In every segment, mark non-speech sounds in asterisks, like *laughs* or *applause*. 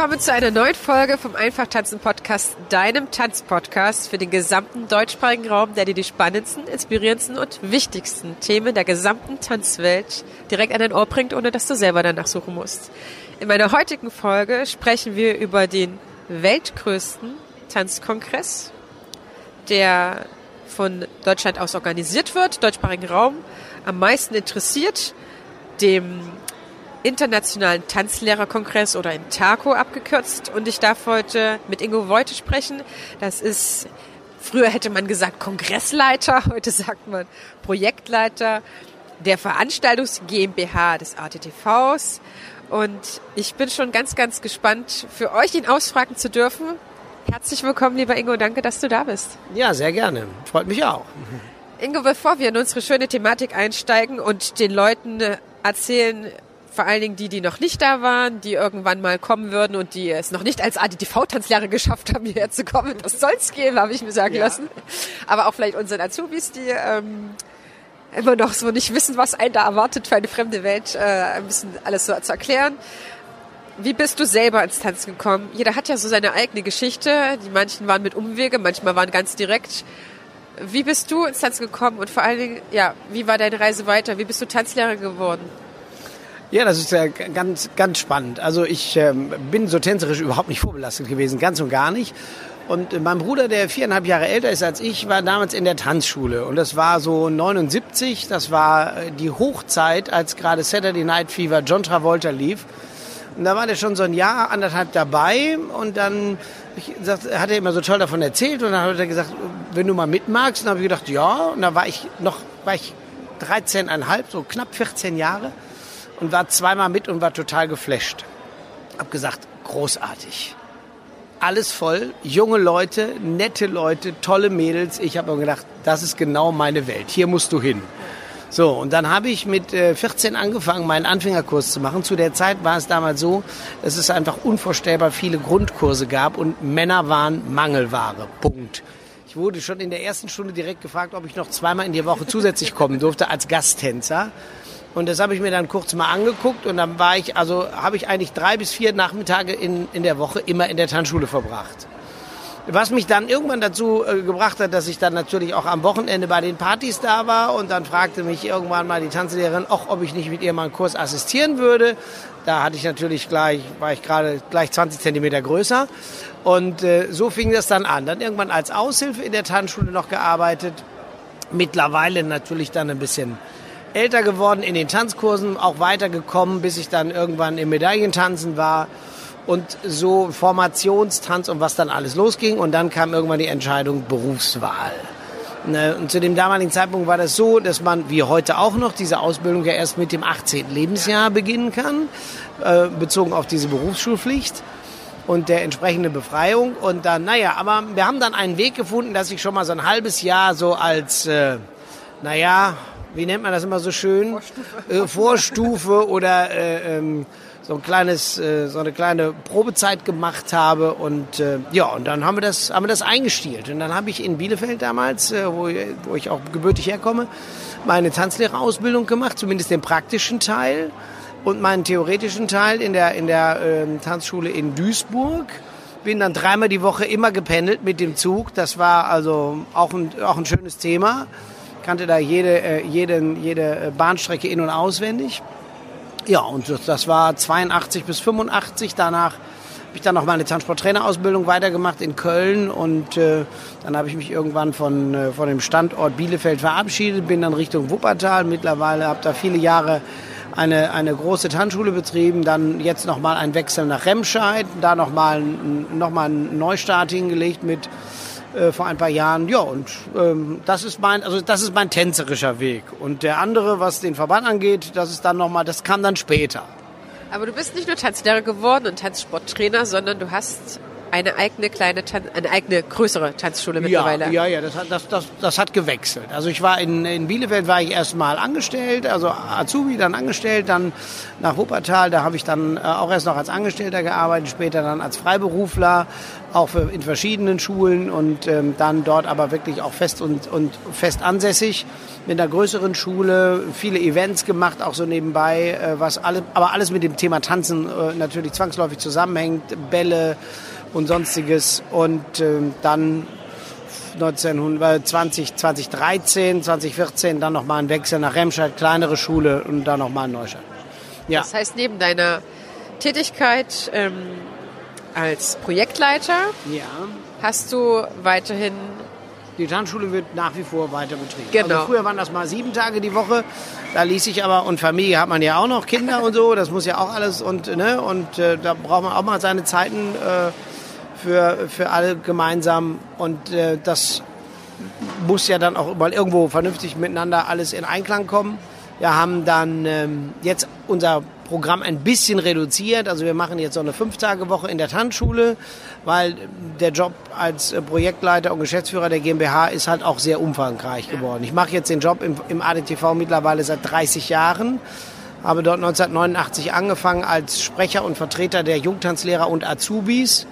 Willkommen zu einer neuen Folge vom Einfach Tanzen Podcast, deinem Tanzpodcast für den gesamten deutschsprachigen Raum, der dir die spannendsten, inspirierendsten und wichtigsten Themen der gesamten Tanzwelt direkt an dein Ohr bringt, ohne dass du selber danach suchen musst. In meiner heutigen Folge sprechen wir über den weltgrößten Tanzkongress, der von Deutschland aus organisiert wird, deutschsprachigen Raum, am meisten interessiert, dem Internationalen Tanzlehrerkongress oder in TACO abgekürzt. Und ich darf heute mit Ingo Voite sprechen. Das ist, früher hätte man gesagt Kongressleiter, *laughs* heute sagt man Projektleiter der Veranstaltungs GmbH des ATTVs. Und ich bin schon ganz, ganz gespannt, für euch ihn ausfragen zu dürfen. Herzlich willkommen, lieber Ingo. Danke, dass du da bist. Ja, sehr gerne. Freut mich auch. Ingo, bevor wir in unsere schöne Thematik einsteigen und den Leuten erzählen, vor allen Dingen die, die noch nicht da waren, die irgendwann mal kommen würden und die es noch nicht als ADTV-Tanzlehrer geschafft haben, hierher zu kommen. Das soll's geben, habe ich mir sagen ja. lassen. Aber auch vielleicht unsere Azubis, die ähm, immer noch so nicht wissen, was einen da erwartet für eine fremde Welt, äh, ein bisschen alles so zu erklären. Wie bist du selber ins Tanzen gekommen? Jeder hat ja so seine eigene Geschichte. Die manchen waren mit Umwege, manchmal waren ganz direkt. Wie bist du ins Tanzen gekommen und vor allen Dingen, ja, wie war deine Reise weiter? Wie bist du Tanzlehrer geworden? Ja, das ist ja ganz, ganz spannend. Also ich ähm, bin so tänzerisch überhaupt nicht vorbelastet gewesen, ganz und gar nicht. Und äh, mein Bruder, der viereinhalb Jahre älter ist als ich, war damals in der Tanzschule. Und das war so 79, das war äh, die Hochzeit, als gerade Saturday Night Fever John Travolta lief. Und da war der schon so ein Jahr, anderthalb dabei. Und dann ich, sagt, hat er immer so toll davon erzählt. Und dann hat er gesagt, wenn du mal mitmagst. Und dann habe ich gedacht, ja. Und da war ich noch, war ich 13,5, so knapp 14 Jahre und war zweimal mit und war total geflasht. Hab gesagt, großartig. Alles voll, junge Leute, nette Leute, tolle Mädels. Ich habe mir gedacht, das ist genau meine Welt. Hier musst du hin. So, und dann habe ich mit 14 äh, angefangen, meinen Anfängerkurs zu machen. Zu der Zeit war es damals so, dass es einfach unvorstellbar viele Grundkurse gab und Männer waren Mangelware. Punkt. Ich wurde schon in der ersten Stunde direkt gefragt, ob ich noch zweimal in die Woche zusätzlich kommen durfte als Gasttänzer. Und das habe ich mir dann kurz mal angeguckt und dann war ich, also habe ich eigentlich drei bis vier Nachmittage in, in der Woche immer in der Tanzschule verbracht. Was mich dann irgendwann dazu äh, gebracht hat, dass ich dann natürlich auch am Wochenende bei den Partys da war und dann fragte mich irgendwann mal die Tanzlehrerin, auch ob ich nicht mit ihr mal einen Kurs assistieren würde. Da hatte ich natürlich gleich, war ich gerade gleich 20 Zentimeter größer und äh, so fing das dann an. Dann irgendwann als Aushilfe in der Tanzschule noch gearbeitet. Mittlerweile natürlich dann ein bisschen älter geworden in den Tanzkursen, auch weitergekommen, bis ich dann irgendwann im Medaillentanzen war und so Formationstanz und was dann alles losging. Und dann kam irgendwann die Entscheidung Berufswahl. Ne, und zu dem damaligen Zeitpunkt war das so, dass man, wie heute auch noch, diese Ausbildung ja erst mit dem 18. Lebensjahr beginnen kann, äh, bezogen auf diese Berufsschulpflicht und der entsprechenden Befreiung. Und dann, naja, aber wir haben dann einen Weg gefunden, dass ich schon mal so ein halbes Jahr so als, äh, naja, wie nennt man das immer so schön? Vorstufe, äh, Vorstufe oder äh, ähm, so ein kleines, äh, so eine kleine Probezeit gemacht habe und äh, ja, und dann haben wir das, haben wir das eingestielt. Und dann habe ich in Bielefeld damals, äh, wo, wo ich auch gebürtig herkomme, meine Tanzlehrerausbildung gemacht, zumindest den praktischen Teil und meinen theoretischen Teil in der, in der äh, Tanzschule in Duisburg. Bin dann dreimal die Woche immer gependelt mit dem Zug. Das war also auch ein, auch ein schönes Thema kannte da jede, äh, jede, jede äh, Bahnstrecke in- und auswendig. Ja, und das war 82 bis 85. Danach habe ich dann noch meine Tanzsporttrainerausbildung weitergemacht in Köln und äh, dann habe ich mich irgendwann von, äh, von dem Standort Bielefeld verabschiedet, bin dann Richtung Wuppertal. Mittlerweile habe da viele Jahre eine, eine große Tanzschule betrieben, dann jetzt nochmal ein Wechsel nach Remscheid, da nochmal noch mal einen Neustart hingelegt mit äh, vor ein paar Jahren. Ja, und ähm, das ist mein, also das ist mein tänzerischer Weg. Und der andere, was den Verband angeht, das ist dann nochmal, das kam dann später. Aber du bist nicht nur Tanzlehrer geworden und Tanzsporttrainer, sondern du hast eine eigene kleine, Tan eine eigene größere Tanzschule mittlerweile. Ja, ja, ja das, hat, das, das, das hat gewechselt. Also ich war in, in Bielefeld war ich erstmal angestellt, also Azubi, dann angestellt, dann nach Wuppertal, da habe ich dann äh, auch erst noch als Angestellter gearbeitet, später dann als Freiberufler, auch für, in verschiedenen Schulen und ähm, dann dort aber wirklich auch fest und, und fest ansässig mit einer größeren Schule, viele Events gemacht, auch so nebenbei, äh, was alles, aber alles mit dem Thema Tanzen äh, natürlich zwangsläufig zusammenhängt, Bälle und sonstiges und äh, dann 1920, 2013, 2014 dann nochmal ein Wechsel nach Remscheid, kleinere Schule und dann nochmal in Neustadt. Ja. Das heißt, neben deiner Tätigkeit ähm, als Projektleiter ja. hast du weiterhin die Tanzschule wird nach wie vor weiter betrieben. Genau. Also früher waren das mal sieben Tage die Woche. Da ließ ich aber, und Familie hat man ja auch noch, Kinder und so, das muss ja auch alles und, ne, und äh, da braucht man auch mal seine Zeiten äh, für, für alle gemeinsam. Und äh, das muss ja dann auch mal irgendwo vernünftig miteinander alles in Einklang kommen. Wir haben dann ähm, jetzt unser Programm ein bisschen reduziert. Also wir machen jetzt so eine Fünf-Tage-Woche in der Tanzschule, weil der Job als äh, Projektleiter und Geschäftsführer der GmbH ist halt auch sehr umfangreich geworden. Ich mache jetzt den Job im, im ADTV mittlerweile seit 30 Jahren habe dort 1989 angefangen als Sprecher und Vertreter der Jungtanzlehrer und Azubis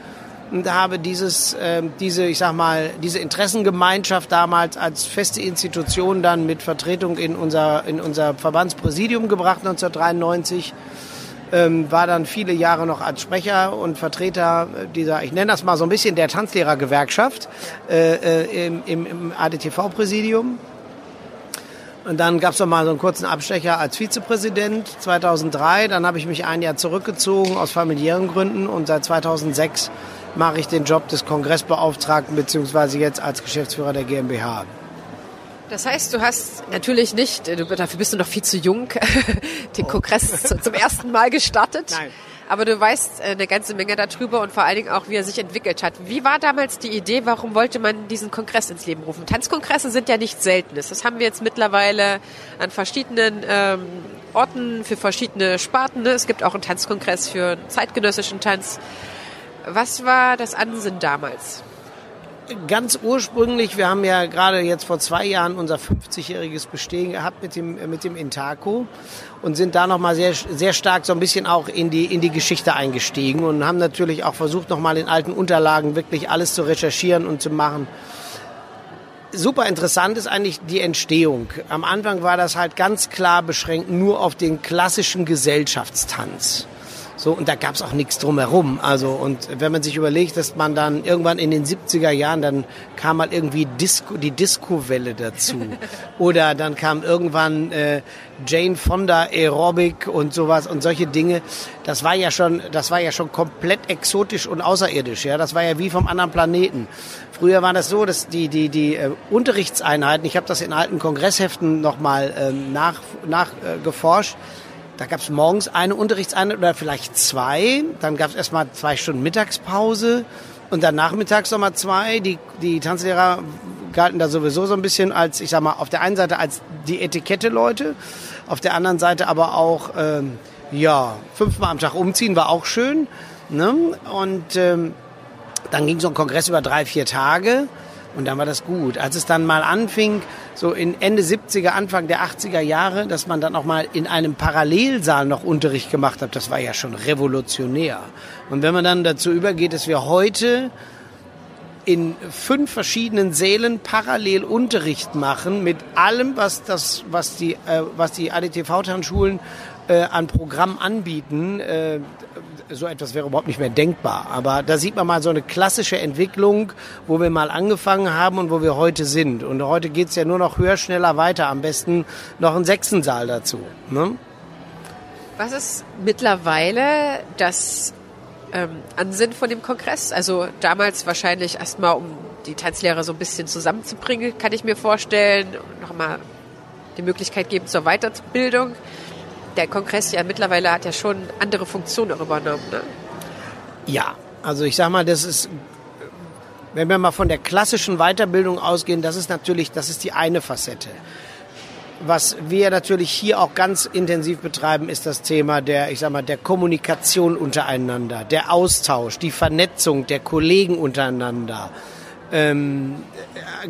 und habe dieses, äh, diese, ich sag mal, diese Interessengemeinschaft damals als feste Institution dann mit Vertretung in unser, in unser Verbandspräsidium gebracht 1993. Ähm, war dann viele Jahre noch als Sprecher und Vertreter dieser, ich nenne das mal so ein bisschen der Tanzlehrergewerkschaft äh, äh im, im, im ADTV-Präsidium. Und dann gab es noch mal so einen kurzen Abstecher als Vizepräsident 2003. Dann habe ich mich ein Jahr zurückgezogen aus familiären Gründen und seit 2006 mache ich den Job des Kongressbeauftragten beziehungsweise jetzt als Geschäftsführer der GmbH. Das heißt, du hast natürlich nicht, du, dafür bist du noch viel zu jung, *laughs* den Kongress zum ersten Mal gestartet. Nein. Aber du weißt äh, eine ganze Menge darüber und vor allen Dingen auch, wie er sich entwickelt hat. Wie war damals die Idee, warum wollte man diesen Kongress ins Leben rufen? Tanzkongresse sind ja nicht Seltenes. Das haben wir jetzt mittlerweile an verschiedenen ähm, Orten für verschiedene Sparten. Es gibt auch einen Tanzkongress für zeitgenössischen Tanz. Was war das Ansinnen damals? Ganz ursprünglich, wir haben ja gerade jetzt vor zwei Jahren unser 50-jähriges Bestehen gehabt mit dem, mit dem Intaco und sind da nochmal sehr, sehr stark so ein bisschen auch in die, in die Geschichte eingestiegen und haben natürlich auch versucht, nochmal in alten Unterlagen wirklich alles zu recherchieren und zu machen. Super interessant ist eigentlich die Entstehung. Am Anfang war das halt ganz klar beschränkt nur auf den klassischen Gesellschaftstanz. So, und da gab es auch nichts drumherum. Also, und wenn man sich überlegt, dass man dann irgendwann in den 70er Jahren, dann kam mal irgendwie Disco, die Disco-Welle dazu. *laughs* Oder dann kam irgendwann äh, Jane Fonda Aerobic und sowas und solche Dinge. Das war ja schon, das war ja schon komplett exotisch und außerirdisch. Ja, das war ja wie vom anderen Planeten. Früher war das so, dass die die die äh, Unterrichtseinheiten, ich habe das in alten Kongressheften nochmal ähm, nach nachgeforscht. Äh, da gab es morgens eine Unterrichtseinheit oder vielleicht zwei. Dann gab es erstmal zwei Stunden Mittagspause und dann nachmittags nochmal zwei. Die, die Tanzlehrer galten da sowieso so ein bisschen als, ich sag mal, auf der einen Seite als die Etikette-Leute, auf der anderen Seite aber auch, ähm, ja, fünfmal am Tag umziehen war auch schön. Ne? Und ähm, dann ging so ein Kongress über drei, vier Tage. Und dann war das gut. Als es dann mal anfing, so in Ende 70er, Anfang der 80er Jahre, dass man dann auch mal in einem Parallelsaal noch Unterricht gemacht hat, das war ja schon revolutionär. Und wenn man dann dazu übergeht, dass wir heute in fünf verschiedenen Sälen parallel Unterricht machen mit allem, was das, was die, äh, was die ADTV-Tanzschulen äh, an Programm anbieten, äh, so etwas wäre überhaupt nicht mehr denkbar. Aber da sieht man mal so eine klassische Entwicklung, wo wir mal angefangen haben und wo wir heute sind. Und heute geht es ja nur noch höher, schneller weiter. Am besten noch ein Sechsensaal dazu. Ne? Was ist mittlerweile das ähm, Ansinn von dem Kongress? Also damals wahrscheinlich erstmal, um die Tanzlehrer so ein bisschen zusammenzubringen, kann ich mir vorstellen. Nochmal die Möglichkeit geben zur Weiterbildung der Kongress ja mittlerweile hat ja schon andere Funktionen auch übernommen. Ne? Ja, also ich sag mal, das ist, wenn wir mal von der klassischen Weiterbildung ausgehen, das ist natürlich, das ist die eine Facette. was wir natürlich hier auch ganz intensiv betreiben, ist das Thema der, ich sag mal, der Kommunikation untereinander, der Austausch, die Vernetzung der Kollegen untereinander. Ähm, äh,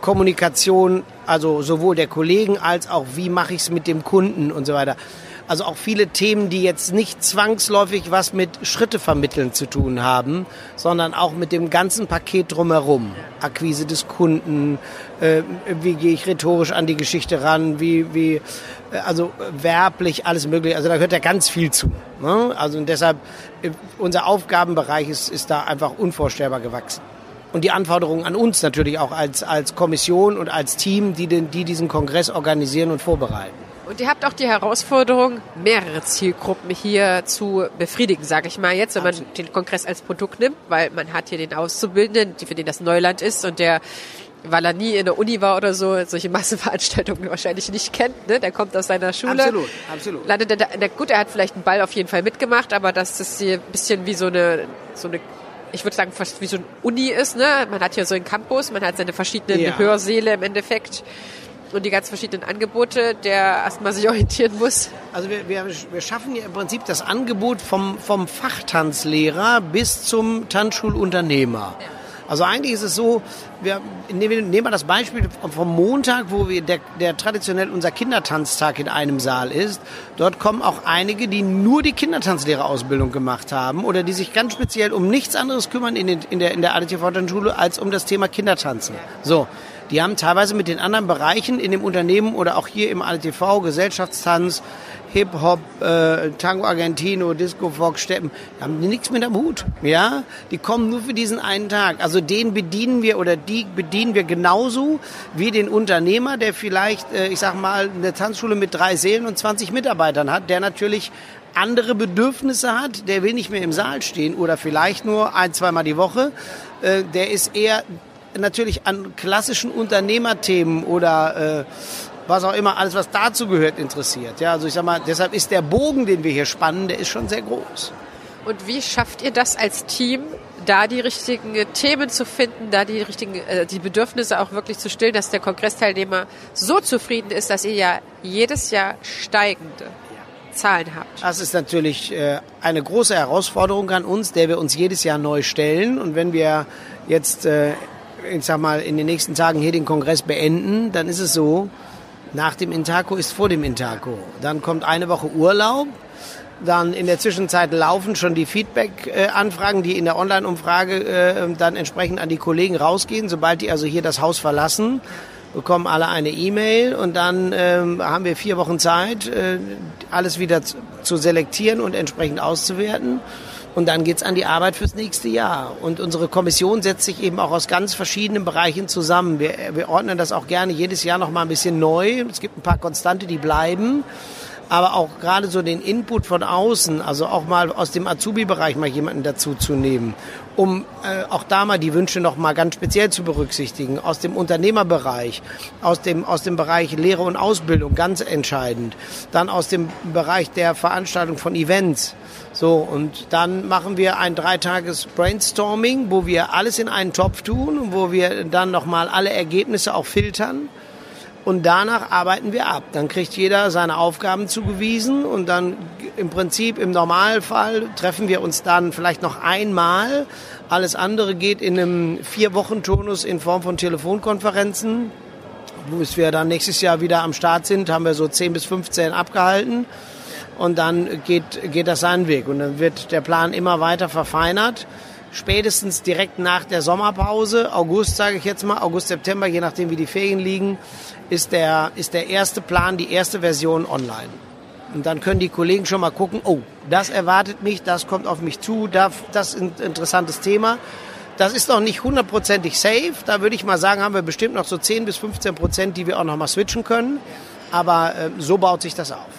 Kommunikation, also sowohl der Kollegen als auch wie mache ich es mit dem Kunden und so weiter. Also auch viele Themen, die jetzt nicht zwangsläufig was mit Schritte vermitteln zu tun haben, sondern auch mit dem ganzen Paket drumherum. Akquise des Kunden, äh, wie gehe ich rhetorisch an die Geschichte ran, wie, wie äh, also werblich, alles mögliche. Also da gehört ja ganz viel zu. Ne? Also und deshalb, äh, unser Aufgabenbereich ist, ist da einfach unvorstellbar gewachsen. Und die Anforderungen an uns natürlich auch als, als Kommission und als Team, die, den, die diesen Kongress organisieren und vorbereiten. Und ihr habt auch die Herausforderung, mehrere Zielgruppen hier zu befriedigen, sage ich mal jetzt, wenn man Absolut. den Kongress als Produkt nimmt, weil man hat hier den Auszubildenden, für den das Neuland ist und der weil er nie in der Uni war oder so, solche Massenveranstaltungen *laughs* wahrscheinlich nicht kennt. Ne? Der kommt aus seiner Schule. Absolut, absolut. Landet er da, gut, er hat vielleicht einen Ball auf jeden Fall mitgemacht, aber das ist hier ein bisschen wie so eine, so eine ich würde sagen, fast wie so ein Uni ist. Ne? Man hat hier so einen Campus, man hat seine verschiedenen ja. Hörsäle im Endeffekt und die ganz verschiedenen Angebote, der erstmal sich *laughs* orientieren muss. Also wir, wir, wir schaffen ja im Prinzip das Angebot vom, vom Fachtanzlehrer bis zum Tanzschulunternehmer. Ja. Also eigentlich ist es so, wir nehmen wir das Beispiel vom Montag, wo wir der, der traditionell unser Kindertanztag in einem Saal ist. Dort kommen auch einige, die nur die Kindertanzlehrerausbildung gemacht haben oder die sich ganz speziell um nichts anderes kümmern in, den, in der, in der ADTV-Tanzschule als um das Thema Kindertanzen. So. Die haben teilweise mit den anderen Bereichen in dem Unternehmen oder auch hier im ADTV, Gesellschaftstanz, Hip-Hop, äh, Tango Argentino, Disco Fox, Steppen, haben die nichts mit am Hut. Ja, die kommen nur für diesen einen Tag. Also den bedienen wir oder die bedienen wir genauso wie den Unternehmer, der vielleicht, äh, ich sag mal, eine Tanzschule mit drei Seelen und 20 Mitarbeitern hat, der natürlich andere Bedürfnisse hat, der will nicht mehr im Saal stehen oder vielleicht nur ein, zweimal die Woche. Äh, der ist eher natürlich an klassischen Unternehmerthemen oder äh, was auch immer, alles was dazu gehört, interessiert. Ja, also ich sag mal, deshalb ist der Bogen, den wir hier spannen, der ist schon sehr groß. Und wie schafft ihr das als Team, da die richtigen Themen zu finden, da die richtigen, äh, die Bedürfnisse auch wirklich zu stillen, dass der Kongressteilnehmer so zufrieden ist, dass ihr ja jedes Jahr steigende Zahlen habt? Das ist natürlich äh, eine große Herausforderung an uns, der wir uns jedes Jahr neu stellen. Und wenn wir jetzt, äh, ich sag mal, in den nächsten Tagen hier den Kongress beenden, dann ist es so, nach dem Intaco ist vor dem Intaco. Dann kommt eine Woche Urlaub. Dann in der Zwischenzeit laufen schon die Feedback-Anfragen, die in der Online-Umfrage äh, dann entsprechend an die Kollegen rausgehen. Sobald die also hier das Haus verlassen, bekommen alle eine E-Mail und dann ähm, haben wir vier Wochen Zeit, äh, alles wieder zu selektieren und entsprechend auszuwerten. Und dann geht's an die Arbeit fürs nächste Jahr. Und unsere Kommission setzt sich eben auch aus ganz verschiedenen Bereichen zusammen. Wir, wir ordnen das auch gerne jedes Jahr noch mal ein bisschen neu. Es gibt ein paar Konstante, die bleiben aber auch gerade so den Input von außen, also auch mal aus dem Azubi-Bereich mal jemanden dazu zu nehmen, um äh, auch da mal die Wünsche noch mal ganz speziell zu berücksichtigen, aus dem Unternehmerbereich, aus dem, aus dem Bereich Lehre und Ausbildung, ganz entscheidend, dann aus dem Bereich der Veranstaltung von Events. So, und dann machen wir ein dreitages Brainstorming, wo wir alles in einen Topf tun und wo wir dann nochmal alle Ergebnisse auch filtern und danach arbeiten wir ab. Dann kriegt jeder seine Aufgaben zugewiesen und dann im Prinzip im Normalfall treffen wir uns dann vielleicht noch einmal. Alles andere geht in einem Vier-Wochen-Turnus in Form von Telefonkonferenzen. Bis wir dann nächstes Jahr wieder am Start sind, haben wir so 10 bis 15 abgehalten. Und dann geht, geht das seinen Weg. Und dann wird der Plan immer weiter verfeinert spätestens direkt nach der Sommerpause, August sage ich jetzt mal, August, September, je nachdem wie die Ferien liegen, ist der, ist der erste Plan, die erste Version online. Und dann können die Kollegen schon mal gucken, oh, das erwartet mich, das kommt auf mich zu, das ist ein interessantes Thema. Das ist noch nicht hundertprozentig safe. Da würde ich mal sagen, haben wir bestimmt noch so 10 bis 15 Prozent, die wir auch noch mal switchen können. Aber äh, so baut sich das auf.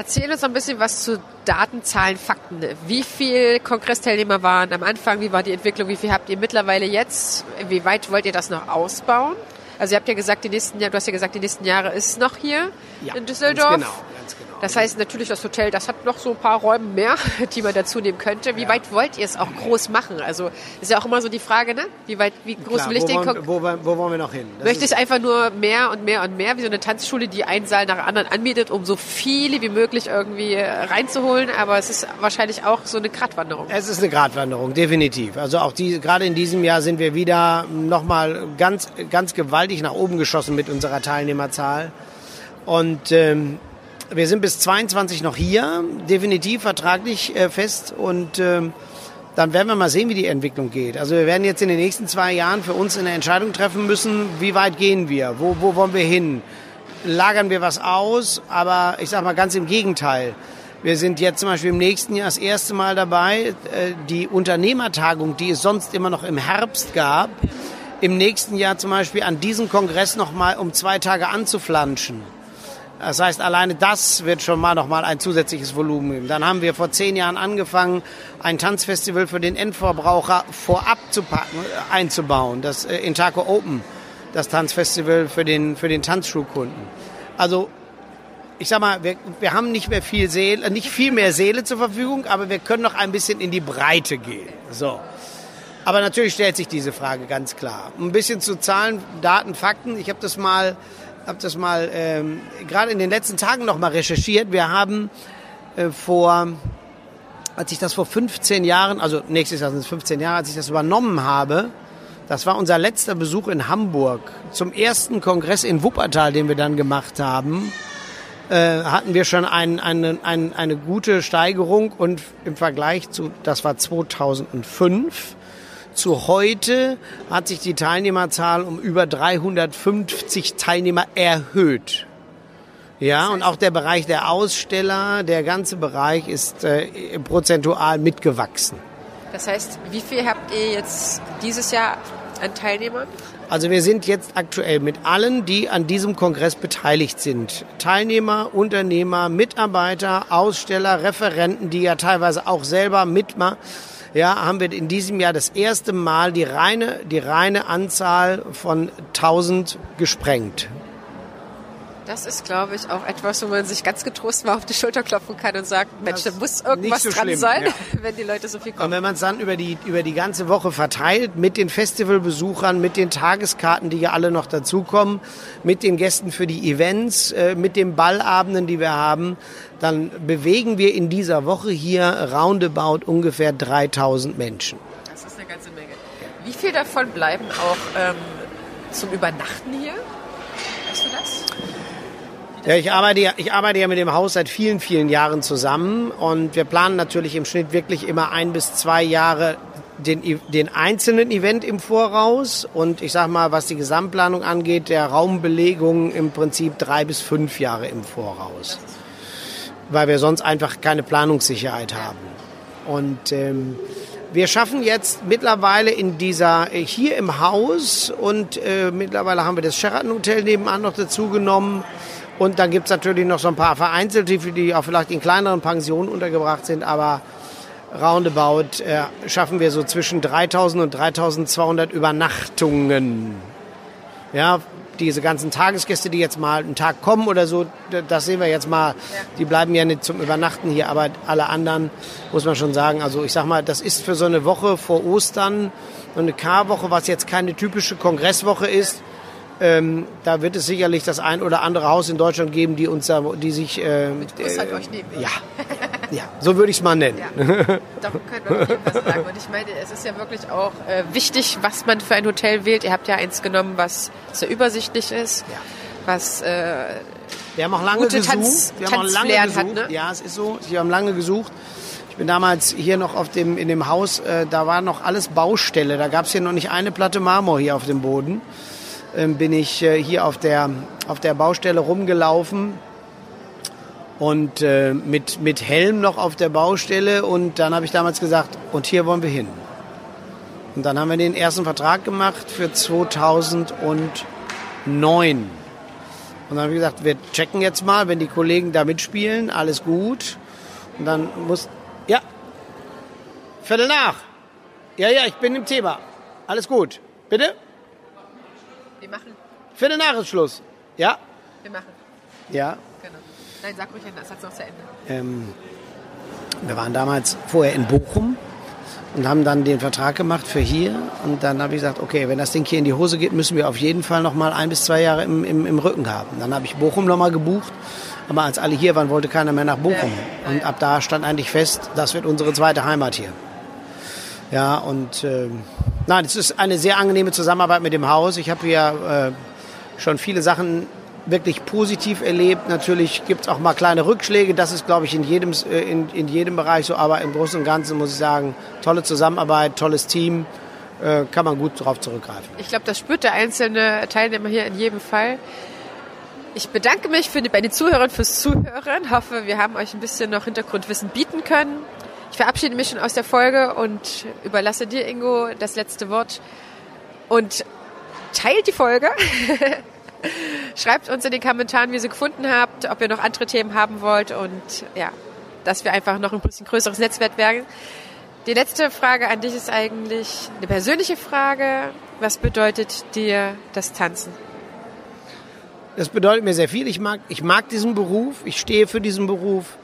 Erzähl uns ein bisschen was zu Daten, Zahlen, Fakten. Wie viele Kongressteilnehmer waren am Anfang? Wie war die Entwicklung? Wie viel habt ihr mittlerweile jetzt? Wie weit wollt ihr das noch ausbauen? Also ihr habt ja gesagt, die nächsten Jahre, du hast ja gesagt, die nächsten Jahre ist noch hier ja, in Düsseldorf. Genau. Das heißt natürlich, das Hotel, das hat noch so ein paar Räume mehr, *laughs* die man dazu nehmen könnte. Wie ja. weit wollt ihr es auch groß machen? Also ist ja auch immer so die Frage, ne? Wie weit, wie groß Klar, will ich den wollen, wo, wo, wollen wir noch hin? Das Möchte ich einfach nur mehr und mehr und mehr, wie so eine Tanzschule, die einen Saal nach anderen anbietet, um so viele wie möglich irgendwie reinzuholen. Aber es ist wahrscheinlich auch so eine Gratwanderung. Es ist eine Gratwanderung, definitiv. Also auch die, gerade in diesem Jahr sind wir wieder nochmal ganz, ganz gewaltig nach oben geschossen mit unserer Teilnehmerzahl. Und ähm, wir sind bis 22 noch hier, definitiv vertraglich äh, fest und ähm, dann werden wir mal sehen, wie die Entwicklung geht. Also wir werden jetzt in den nächsten zwei Jahren für uns eine Entscheidung treffen müssen, wie weit gehen wir, wo, wo wollen wir hin, lagern wir was aus, aber ich sage mal ganz im Gegenteil. Wir sind jetzt zum Beispiel im nächsten Jahr das erste Mal dabei, äh, die Unternehmertagung, die es sonst immer noch im Herbst gab, im nächsten Jahr zum Beispiel an diesem Kongress noch mal um zwei Tage anzuflanschen. Das heißt, alleine das wird schon mal noch mal ein zusätzliches Volumen geben. Dann haben wir vor zehn Jahren angefangen, ein Tanzfestival für den Endverbraucher vorab zu packen, äh, einzubauen. Das äh, Intaco Open, das Tanzfestival für den, für den Tanzschulkunden. Also, ich sag mal, wir, wir haben nicht mehr viel Seele, nicht viel mehr Seele zur Verfügung, aber wir können noch ein bisschen in die Breite gehen. So. Aber natürlich stellt sich diese Frage ganz klar. Ein bisschen zu Zahlen, Daten, Fakten. Ich habe das mal habe das mal ähm, gerade in den letzten Tagen noch mal recherchiert. Wir haben äh, vor, als ich das vor 15 Jahren, also nächstes Jahr sind es 15 Jahre, als ich das übernommen habe, das war unser letzter Besuch in Hamburg. Zum ersten Kongress in Wuppertal, den wir dann gemacht haben, äh, hatten wir schon ein, eine, ein, eine gute Steigerung und im Vergleich zu, das war 2005, zu heute hat sich die Teilnehmerzahl um über 350 Teilnehmer erhöht. Ja, und auch der Bereich der Aussteller, der ganze Bereich ist äh, prozentual mitgewachsen. Das heißt, wie viel habt ihr jetzt dieses Jahr an Teilnehmern? Also wir sind jetzt aktuell mit allen, die an diesem Kongress beteiligt sind. Teilnehmer, Unternehmer, Mitarbeiter, Aussteller, Referenten, die ja teilweise auch selber mitmachen ja, haben wir in diesem Jahr das erste Mal die reine, die reine Anzahl von 1000 gesprengt. Das ist, glaube ich, auch etwas, wo man sich ganz getrost mal auf die Schulter klopfen kann und sagt, Mensch, da muss irgendwas so dran schlimm, sein, ja. *laughs* wenn die Leute so viel kommen. Und wenn man es dann über die, über die ganze Woche verteilt, mit den Festivalbesuchern, mit den Tageskarten, die ja alle noch dazukommen, mit den Gästen für die Events, äh, mit den Ballabenden, die wir haben, dann bewegen wir in dieser Woche hier roundabout ungefähr 3000 Menschen. Das ist eine ganze Menge. Wie viel davon bleiben auch ähm, zum Übernachten hier? Ja, ich arbeite, ja, ich arbeite ja mit dem Haus seit vielen, vielen Jahren zusammen und wir planen natürlich im Schnitt wirklich immer ein bis zwei Jahre den, den einzelnen Event im Voraus und ich sag mal, was die Gesamtplanung angeht, der Raumbelegung im Prinzip drei bis fünf Jahre im Voraus weil wir sonst einfach keine Planungssicherheit haben. Und ähm, wir schaffen jetzt mittlerweile in dieser, hier im Haus und äh, mittlerweile haben wir das Sheraton Hotel nebenan noch dazu genommen. Und dann gibt's natürlich noch so ein paar Vereinzelte, die auch vielleicht in kleineren Pensionen untergebracht sind, aber roundabout äh, schaffen wir so zwischen 3000 und 3200 Übernachtungen. Ja, diese ganzen Tagesgäste, die jetzt mal einen Tag kommen oder so, das sehen wir jetzt mal. Die bleiben ja nicht zum Übernachten hier, aber alle anderen muss man schon sagen. Also ich sag mal, das ist für so eine Woche vor Ostern, so eine K-Woche, was jetzt keine typische Kongresswoche ist. Ähm, da wird es sicherlich das ein oder andere Haus in Deutschland geben, die uns da, die sich äh, mit äh, euch nehmen. Ja, *laughs* ja, so würde ich es mal nennen. Ja. Darum können wir auf jeden Fall sagen. Und ich meine, es ist ja wirklich auch äh, wichtig, was man für ein Hotel wählt. Ihr habt ja eins genommen, was sehr übersichtlich ist, ja. was äh, wir haben auch lange gute gesucht. Tanz, wir haben auch lange gesucht. Hat, ne? Ja, es ist so. Wir haben lange gesucht. Ich bin damals hier noch auf dem, in dem Haus, äh, da war noch alles Baustelle. Da gab es hier noch nicht eine Platte Marmor hier auf dem Boden. Ähm, bin ich äh, hier auf der, auf der Baustelle rumgelaufen und äh, mit, mit Helm noch auf der Baustelle. Und dann habe ich damals gesagt, und hier wollen wir hin. Und dann haben wir den ersten Vertrag gemacht für 2009. Und dann habe ich gesagt, wir checken jetzt mal, wenn die Kollegen da mitspielen, alles gut. Und dann muss, ja, Viertel nach. Ja, ja, ich bin im Thema. Alles gut. Bitte? Wir machen. Viertel nach ist Schluss. Ja? Wir machen. Ja. Nein, sag ruhig das Satz noch zu Ende. Ähm, wir waren damals vorher in Bochum und haben dann den Vertrag gemacht für hier. Und dann habe ich gesagt, okay, wenn das Ding hier in die Hose geht, müssen wir auf jeden Fall noch mal ein bis zwei Jahre im, im, im Rücken haben. Dann habe ich Bochum noch mal gebucht. Aber als alle hier waren, wollte keiner mehr nach Bochum. Und ab da stand eigentlich fest, das wird unsere zweite Heimat hier. Ja, und äh, nein, es ist eine sehr angenehme Zusammenarbeit mit dem Haus. Ich habe hier äh, schon viele Sachen wirklich positiv erlebt. Natürlich gibt es auch mal kleine Rückschläge. Das ist, glaube ich, in jedem, äh, in, in jedem Bereich so. Aber im Großen und Ganzen muss ich sagen, tolle Zusammenarbeit, tolles Team. Äh, kann man gut darauf zurückgreifen. Ich glaube, das spürt der einzelne Teilnehmer hier in jedem Fall. Ich bedanke mich für die, bei den Zuhörern fürs Zuhören. Hoffe, wir haben euch ein bisschen noch Hintergrundwissen bieten können. Ich verabschiede mich schon aus der Folge und überlasse dir, Ingo, das letzte Wort. Und teilt die Folge. *laughs* Schreibt uns in den Kommentaren, wie ihr sie gefunden habt, ob ihr noch andere Themen haben wollt und ja, dass wir einfach noch ein bisschen größeres Netzwerk werden. Die letzte Frage an dich ist eigentlich eine persönliche Frage. Was bedeutet dir das Tanzen? Das bedeutet mir sehr viel. Ich mag, ich mag diesen Beruf. Ich stehe für diesen Beruf.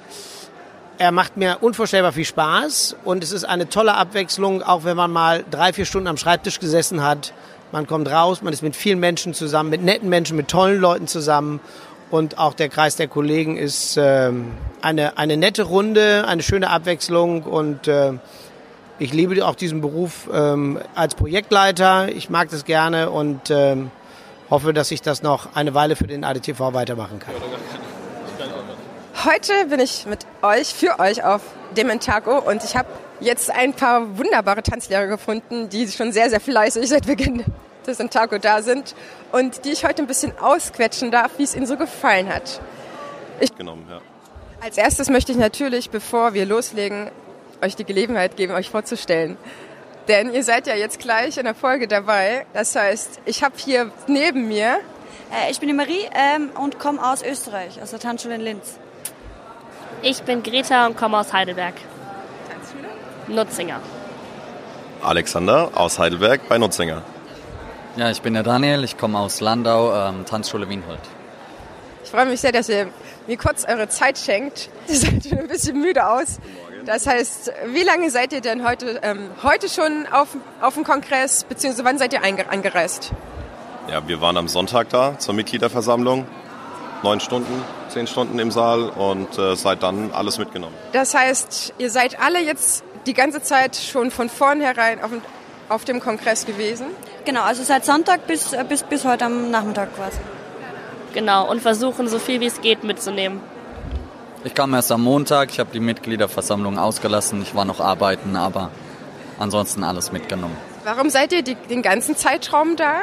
Er macht mir unvorstellbar viel Spaß und es ist eine tolle Abwechslung, auch wenn man mal drei, vier Stunden am Schreibtisch gesessen hat man kommt raus, man ist mit vielen Menschen zusammen, mit netten Menschen, mit tollen Leuten zusammen. Und auch der Kreis der Kollegen ist ähm, eine, eine nette Runde, eine schöne Abwechslung. Und äh, ich liebe auch diesen Beruf ähm, als Projektleiter. Ich mag das gerne und ähm, hoffe, dass ich das noch eine Weile für den ADTV weitermachen kann. Heute bin ich mit euch, für euch auf dem Entago und ich habe jetzt ein paar wunderbare Tanzlehrer gefunden, die schon sehr, sehr fleißig seit Beginn des Entago da sind und die ich heute ein bisschen ausquetschen darf, wie es ihnen so gefallen hat. Ich genommen, ja. Als erstes möchte ich natürlich, bevor wir loslegen, euch die Gelegenheit geben, euch vorzustellen. Denn ihr seid ja jetzt gleich in der Folge dabei. Das heißt, ich habe hier neben mir. Äh, ich bin die Marie ähm, und komme aus Österreich, aus der Tanzschule in Linz. Ich bin Greta und komme aus Heidelberg. Nutzinger. Alexander aus Heidelberg bei Nutzinger. Ja, ich bin der Daniel, ich komme aus Landau, ähm, Tanzschule Wienhold. Ich freue mich sehr, dass ihr mir kurz eure Zeit schenkt. *laughs* Ihr seid schon ein bisschen müde aus. Das heißt, wie lange seid ihr denn heute, ähm, heute schon auf, auf dem Kongress, beziehungsweise wann seid ihr angereist? Ja, wir waren am Sonntag da zur Mitgliederversammlung. Neun Stunden, zehn Stunden im Saal und äh, seit dann alles mitgenommen. Das heißt, ihr seid alle jetzt die ganze Zeit schon von vornherein auf dem, auf dem Kongress gewesen? Genau, also seit Sonntag bis, äh, bis, bis heute am Nachmittag quasi. Genau, und versuchen so viel wie es geht mitzunehmen. Ich kam erst am Montag, ich habe die Mitgliederversammlung ausgelassen, ich war noch arbeiten, aber ansonsten alles mitgenommen. Warum seid ihr die, den ganzen Zeitraum da?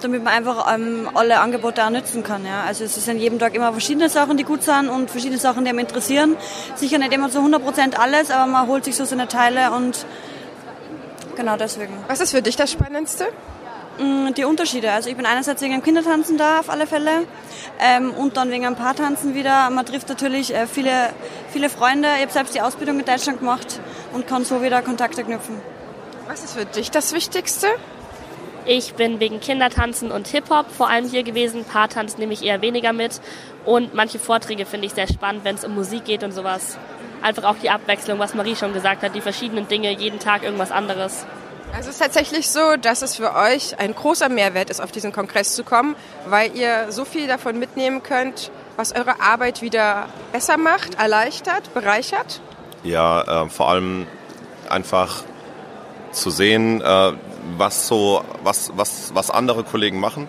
Damit man einfach ähm, alle Angebote auch nutzen kann. Ja. Also es sind jeden Tag immer verschiedene Sachen, die gut sind und verschiedene Sachen, die einem interessieren. Sicher nicht immer so 100% alles, aber man holt sich so seine Teile und genau deswegen. Was ist für dich das Spannendste? Mm, die Unterschiede. Also ich bin einerseits wegen dem Kindertanzen da auf alle Fälle ähm, und dann wegen ein paar Tanzen wieder. Man trifft natürlich äh, viele, viele Freunde. Ich habe selbst die Ausbildung in Deutschland gemacht und kann so wieder Kontakte knüpfen. Was ist für dich das Wichtigste? Ich bin wegen Kindertanzen und Hip-Hop vor allem hier gewesen. Paartanz nehme ich eher weniger mit. Und manche Vorträge finde ich sehr spannend, wenn es um Musik geht und sowas. Einfach auch die Abwechslung, was Marie schon gesagt hat, die verschiedenen Dinge, jeden Tag irgendwas anderes. Also es ist tatsächlich so, dass es für euch ein großer Mehrwert ist, auf diesen Kongress zu kommen, weil ihr so viel davon mitnehmen könnt, was eure Arbeit wieder besser macht, erleichtert, bereichert? Ja, äh, vor allem einfach zu sehen, äh, was so, was, was, was andere Kollegen machen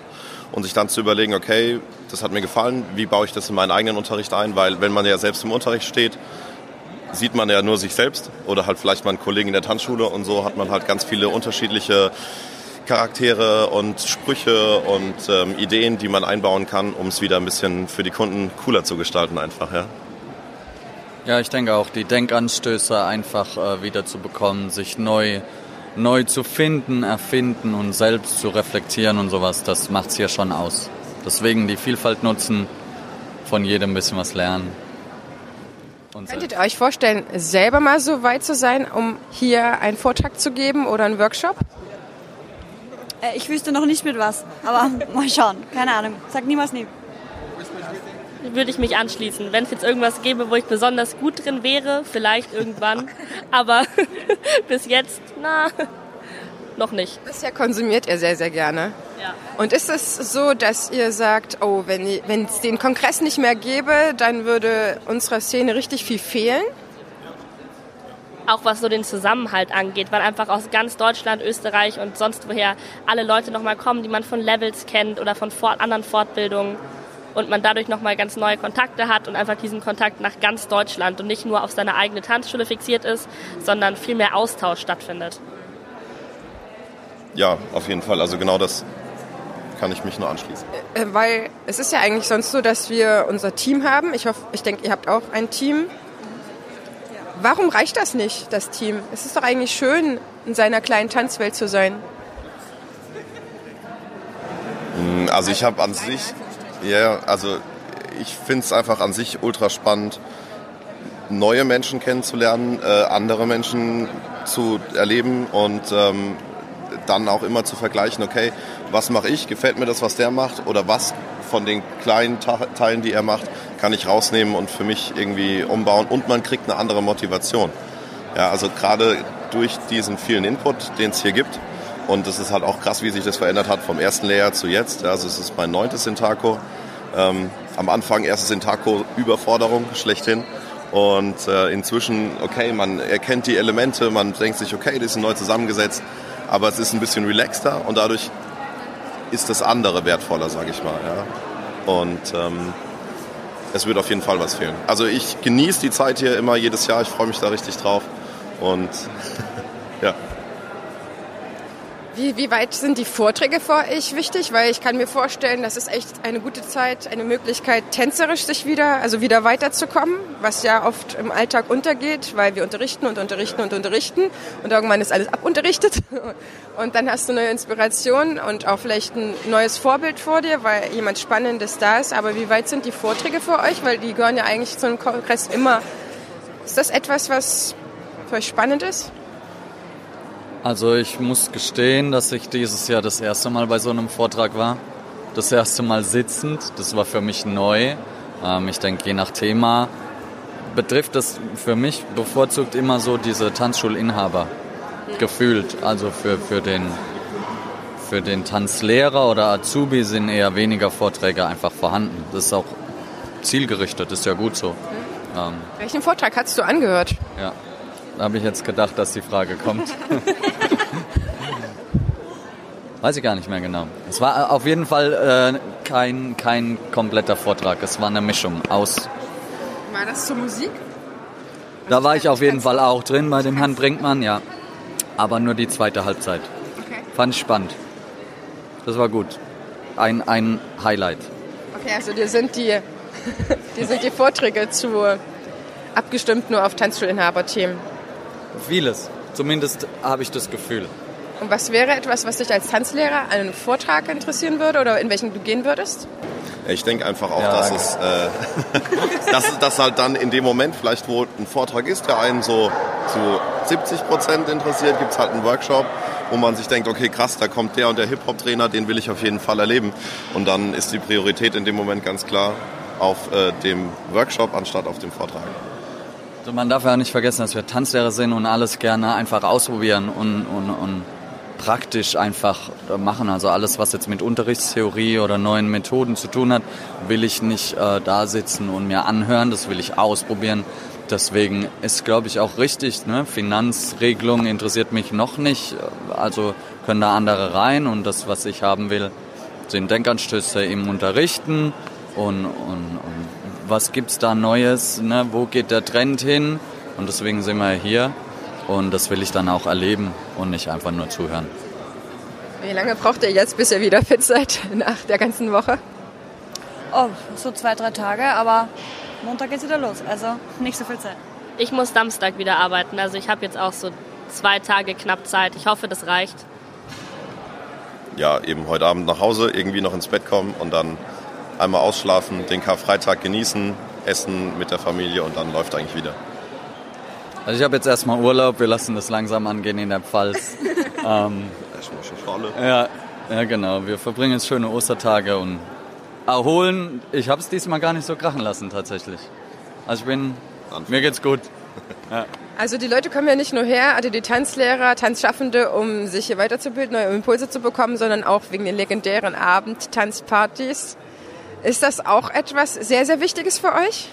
und sich dann zu überlegen, okay, das hat mir gefallen, wie baue ich das in meinen eigenen Unterricht ein, weil wenn man ja selbst im Unterricht steht, sieht man ja nur sich selbst oder halt vielleicht mal einen Kollegen in der Tanzschule und so hat man halt ganz viele unterschiedliche Charaktere und Sprüche und ähm, Ideen, die man einbauen kann, um es wieder ein bisschen für die Kunden cooler zu gestalten einfach, ja. Ja, ich denke auch, die Denkanstöße einfach äh, wieder zu bekommen, sich neu neu zu finden, erfinden und selbst zu reflektieren und sowas, das macht es hier schon aus. Deswegen die Vielfalt nutzen, von jedem ein bisschen was lernen. Und Könntet ihr euch vorstellen, selber mal so weit zu sein, um hier einen Vortrag zu geben oder einen Workshop? Äh, ich wüsste noch nicht mit was, aber *laughs* mal schauen. Keine Ahnung. Sag niemals nie. Würde ich mich anschließen. Wenn es jetzt irgendwas gäbe, wo ich besonders gut drin wäre, vielleicht irgendwann. *laughs* Aber *laughs* bis jetzt, na, noch nicht. Bisher konsumiert ihr sehr, sehr gerne. Ja. Und ist es so, dass ihr sagt, oh, wenn es den Kongress nicht mehr gäbe, dann würde unserer Szene richtig viel fehlen? Auch was so den Zusammenhalt angeht, weil einfach aus ganz Deutschland, Österreich und sonst woher alle Leute nochmal kommen, die man von Levels kennt oder von fort anderen Fortbildungen und man dadurch nochmal ganz neue Kontakte hat und einfach diesen Kontakt nach ganz Deutschland und nicht nur auf seine eigene Tanzschule fixiert ist, sondern viel mehr Austausch stattfindet. Ja, auf jeden Fall. Also genau das kann ich mich nur anschließen. Äh, weil es ist ja eigentlich sonst so, dass wir unser Team haben. Ich hoffe, ich denke, ihr habt auch ein Team. Warum reicht das nicht, das Team? Es ist doch eigentlich schön, in seiner kleinen Tanzwelt zu sein. Hm, Also ich habe an sich, ja, also ich finde es einfach an sich ultra spannend, neue Menschen kennenzulernen, äh, andere Menschen zu erleben und ähm, dann auch immer zu vergleichen, okay, was mache ich, gefällt mir das, was der macht? Oder was von den kleinen Teilen, die er macht, kann ich rausnehmen und für mich irgendwie umbauen? Und man kriegt eine andere Motivation. Ja, also gerade durch diesen vielen Input, den es hier gibt und es ist halt auch krass, wie sich das verändert hat vom ersten Layer zu jetzt. Also es ist mein neuntes Intaco. Ähm, am Anfang erstes Intaco Überforderung schlechthin. Und äh, inzwischen, okay, man erkennt die Elemente, man denkt sich, okay, die sind neu zusammengesetzt, aber es ist ein bisschen relaxter und dadurch ist das andere wertvoller, sage ich mal. Ja. Und ähm, es wird auf jeden Fall was fehlen. Also ich genieße die Zeit hier immer jedes Jahr, ich freue mich da richtig drauf. Und *laughs* ja. Wie, wie weit sind die Vorträge für euch wichtig? Weil ich kann mir vorstellen, das ist echt eine gute Zeit, eine Möglichkeit, tänzerisch sich wieder, also wieder weiterzukommen, was ja oft im Alltag untergeht, weil wir unterrichten und unterrichten und unterrichten und irgendwann ist alles abunterrichtet *laughs* und dann hast du neue Inspiration und auch vielleicht ein neues Vorbild vor dir, weil jemand Spannendes da ist. Aber wie weit sind die Vorträge für euch? Weil die gehören ja eigentlich zu einem Kongress immer. Ist das etwas, was für euch spannend ist? Also ich muss gestehen, dass ich dieses Jahr das erste Mal bei so einem Vortrag war. Das erste Mal sitzend. Das war für mich neu. Ähm, ich denke, je nach Thema betrifft das für mich bevorzugt immer so diese Tanzschulinhaber. Gefühlt. Also für, für, den, für den Tanzlehrer oder Azubi sind eher weniger Vorträge einfach vorhanden. Das ist auch zielgerichtet, ist ja gut so. Ähm, Welchen Vortrag hast du angehört? ja, habe ich jetzt gedacht, dass die Frage kommt. Weiß ich gar nicht mehr genau. Es war auf jeden Fall äh, kein, kein kompletter Vortrag. Es war eine Mischung aus. War das zur Musik? Da war ich auf jeden Fall auch drin bei dem Herrn Brinkmann, ja. Aber nur die zweite Halbzeit. Okay. Fand ich spannend. Das war gut. Ein, ein Highlight. Okay, also dir sind die, *laughs* dir sind die Vorträge zu abgestimmt nur auf Tanzschulinhaber-Themen. Vieles. Zumindest habe ich das Gefühl. Und was wäre etwas, was dich als Tanzlehrer an einem Vortrag interessieren würde oder in welchen du gehen würdest? Ich denke einfach auch, Ja, dass, es, äh, *laughs* dass, dass halt dann in dem Moment, vielleicht wo ein Vortrag ist, der einen so zu 70 Prozent interessiert, gibt es halt einen Workshop, wo man sich denkt, okay, krass, da kommt der und der Hip-Hop-Trainer, den will ich auf jeden Fall erleben. Und dann ist die Priorität in dem Moment ganz klar auf äh, dem Workshop anstatt auf dem Vortrag. Also man darf ja nicht vergessen, dass wir Tanzlehrer sind und alles gerne einfach ausprobieren und, und, und praktisch einfach machen. Also alles, was jetzt mit Unterrichtstheorie oder neuen Methoden zu tun hat, will ich nicht äh, da sitzen und mir anhören. Das will ich ausprobieren. Deswegen ist, glaube ich, auch richtig. Ne? Finanzregelung interessiert mich noch nicht. Also können da andere rein. Und das, was ich haben will, sind Denkanstöße im Unterrichten und, und, und was gibt's da Neues, ne? wo geht der Trend hin und deswegen sind wir hier und das will ich dann auch erleben und nicht einfach nur zuhören. Wie lange braucht ihr jetzt, bis ihr wieder fit seid nach der ganzen Woche? Oh, so zwei, drei Tage, aber Montag geht's wieder los. Also nicht so viel Zeit. Ich muss Samstag wieder arbeiten, also ich habe jetzt auch so zwei Tage knapp Zeit. Ich hoffe, das reicht. Ja, eben heute Abend nach Hause, irgendwie noch ins Bett kommen und dann einmal ausschlafen, den Karfreitag genießen, essen mit der Familie und dann läuft eigentlich wieder. Also ich habe jetzt erstmal Urlaub, wir lassen das langsam angehen in der Pfalz. *laughs* ähm, ja, ja, genau, wir verbringen jetzt schöne Ostertage und erholen. Ich habe es diesmal gar nicht so krachen lassen tatsächlich. Also ich bin, mir geht's gut. *laughs* Ja. Also die Leute kommen ja nicht nur her, also die Tanzlehrer, Tanzschaffende, um sich hier weiterzubilden, neue Impulse zu bekommen, sondern auch wegen den legendären Abend-Tanzpartys. Ist das auch etwas sehr, sehr Wichtiges für euch?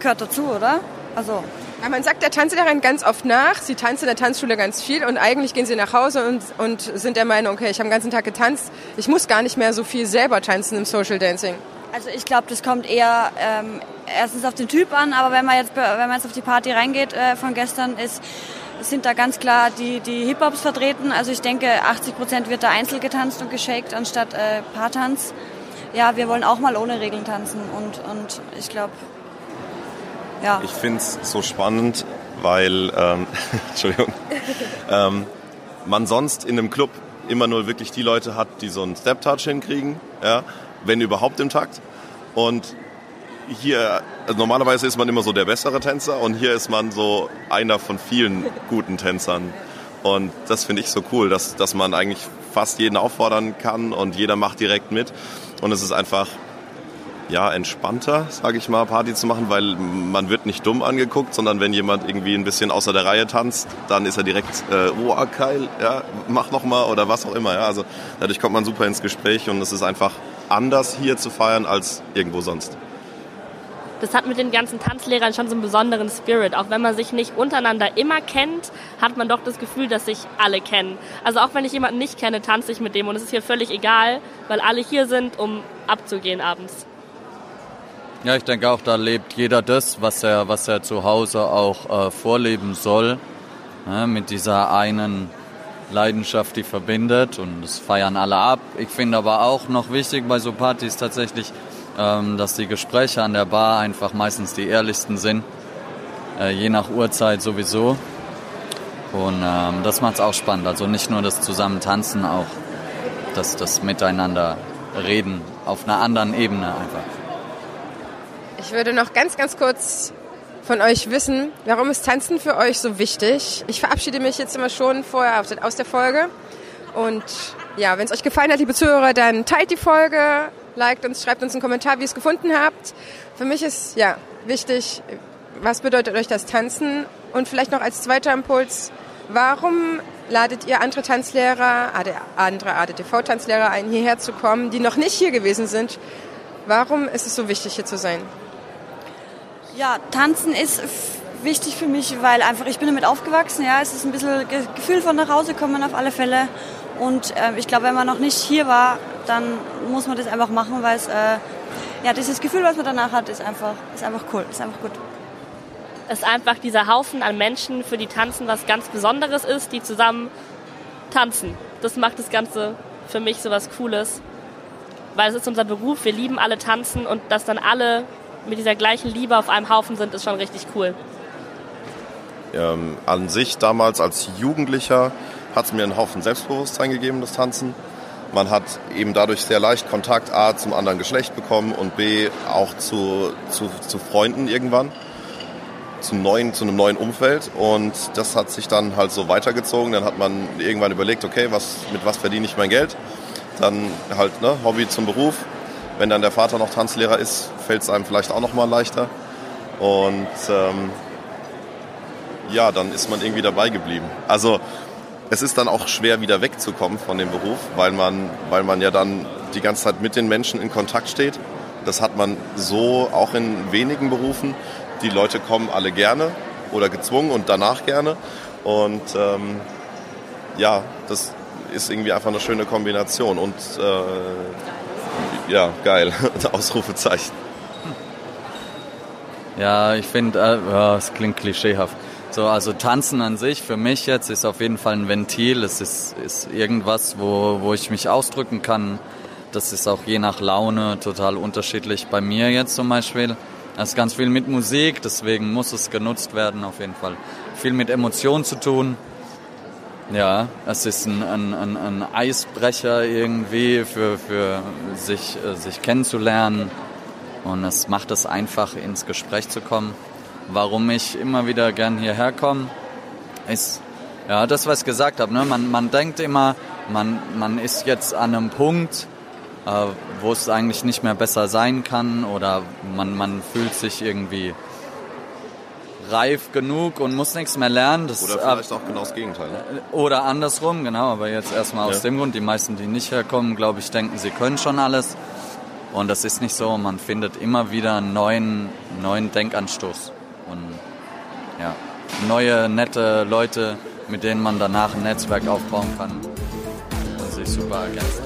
Gehört dazu, oder? Also. Ja, man sagt der Tanzlehrerin ganz oft nach, sie tanzt in der Tanzschule ganz viel und eigentlich gehen sie nach Hause und, und sind der Meinung, okay, ich habe den ganzen Tag getanzt, ich muss gar nicht mehr so viel selber tanzen im Social Dancing. Also ich glaube, das kommt eher ähm, erstens auf den Typ an, aber wenn man jetzt, wenn man jetzt auf die Party reingeht äh, von gestern, ist, sind da ganz klar die, die Hip-Hops vertreten. Also ich denke, 80 Prozent wird da einzeln getanzt und geshakt anstatt äh, Paartanz. Ja, wir wollen auch mal ohne Regeln tanzen und, und ich glaube, ja. Ich finde es so spannend, weil, ähm, *laughs* Entschuldigung, ähm, man sonst in einem Club immer nur wirklich die Leute hat, die so einen Step-Touch hinkriegen, ja, wenn überhaupt im Takt. Und hier, also normalerweise ist man immer so der bessere Tänzer und hier ist man so einer von vielen guten Tänzern. Und das finde ich so cool, dass, dass man eigentlich fast jeden auffordern kann und jeder macht direkt mit. Und es ist einfach ja, entspannter, sage ich mal, Party zu machen, weil man wird nicht dumm angeguckt, sondern wenn jemand irgendwie ein bisschen außer der Reihe tanzt, dann ist er direkt, äh, oh, geil, ja, mach noch mal oder was auch immer. Ja. Also dadurch kommt man super ins Gespräch und es ist einfach anders hier zu feiern als irgendwo sonst. Das hat mit den ganzen Tanzlehrern schon so einen besonderen Spirit. Auch wenn man sich nicht untereinander immer kennt, hat man doch das Gefühl, dass sich alle kennen. Also auch wenn ich jemanden nicht kenne, tanze ich mit dem und es ist hier völlig egal, weil alle hier sind, um abzugehen abends. Ja, ich denke auch, da lebt jeder das, was er, was er zu Hause auch äh, vorleben soll. Ja, mit dieser einen Leidenschaft, die verbindet und das feiern alle ab. Ich finde aber auch noch wichtig bei so Partys tatsächlich, dass die Gespräche an der Bar einfach meistens die ehrlichsten sind, äh, je nach Uhrzeit sowieso. Und ähm, das macht es auch spannend. Also nicht nur das Zusammentanzen, auch das, das Miteinander reden auf einer anderen Ebene einfach. Ich würde noch ganz, ganz kurz von euch wissen, warum ist Tanzen für euch so wichtig? Ich verabschiede mich jetzt immer schon vorher aus der Folge. Und ja, wenn es euch gefallen hat, liebe Zuhörer, dann teilt die Folge, liked uns, schreibt uns einen Kommentar, wie ihr es gefunden habt. Für mich ist ja wichtig, was bedeutet euch das Tanzen? Und vielleicht noch als zweiter Impuls, warum ladet ihr andere Tanzlehrer, andere ADTV-Tanzlehrer ein, hierher zu kommen, die noch nicht hier gewesen sind? Warum ist es so wichtig, hier zu sein? Ja, tanzen ist wichtig für mich, weil einfach ich bin damit aufgewachsen. Ja, es ist ein bisschen Gefühl von nach Hause kommen auf alle Fälle. Und äh, ich glaube, wenn man noch nicht hier war, dann muss man das einfach machen, weil es äh, ja dieses Gefühl, was man danach hat, ist einfach ist einfach cool, ist einfach gut. Es ist einfach dieser Haufen an Menschen, für die Tanzen was ganz Besonderes ist, die zusammen tanzen. Das macht das Ganze für mich so was Cooles, weil es ist unser Beruf. Wir lieben alle tanzen und dass dann alle mit dieser gleichen Liebe auf einem Haufen sind, ist schon richtig cool. Ähm, an sich damals als Jugendlicher hat es mir einen Haufen Selbstbewusstsein gegeben, das Tanzen. Man hat eben dadurch sehr leicht Kontakt A zum anderen Geschlecht bekommen und B auch zu, zu, zu Freunden irgendwann, zum neuen, zu einem neuen Umfeld. Und das hat sich dann halt so weitergezogen. Dann hat man irgendwann überlegt, okay, was, mit was verdiene ich mein Geld? Dann halt ne, Hobby zum Beruf wenn dann der Vater noch Tanzlehrer ist, fällt es einem vielleicht auch noch mal leichter. Und ähm, ja, dann ist man irgendwie dabei geblieben. Also es ist dann auch schwer wieder wegzukommen von dem Beruf, weil man, weil man ja dann die ganze Zeit mit den Menschen in Kontakt steht. Das hat man so auch in wenigen Berufen. Die Leute kommen alle gerne oder gezwungen und danach gerne. Und ähm, ja, das ist irgendwie einfach eine schöne Kombination. Und äh, ja, geil. *laughs* Ausrufezeichen. Ja, ich finde, äh, es klingt klischeehaft. So, also Tanzen an sich für mich jetzt ist auf jeden Fall ein Ventil. Es ist, ist irgendwas, wo, wo ich mich ausdrücken kann. Das ist auch je nach Laune total unterschiedlich. Bei mir jetzt zum Beispiel. Es ist ganz viel mit Musik, deswegen muss es genutzt werden auf jeden Fall. Viel mit Emotionen zu tun. Ja, es ist ein, ein, ein, ein Eisbrecher irgendwie für, für sich, äh, sich kennenzulernen. Und es macht es einfach, ins Gespräch zu kommen. Warum ich immer wieder gern hierher komme, ist ja das, was ich gesagt habe. Ne? Man, man denkt immer, man, man ist jetzt an einem Punkt, äh, wo es eigentlich nicht mehr besser sein kann oder man, man fühlt sich irgendwie reif genug und muss nichts mehr lernen. Das, Oder vielleicht auch genau das Gegenteil. Ne? Oder andersrum, genau, aber jetzt erstmal aus Ja. dem Grund, die meisten, die nicht herkommen, glaube ich, denken, sie können schon alles. Und das ist nicht so, man findet immer wieder einen neuen, neuen Denkanstoß. Und ja, neue, nette Leute, mit denen man danach ein Netzwerk aufbauen kann und sich super ergänzt.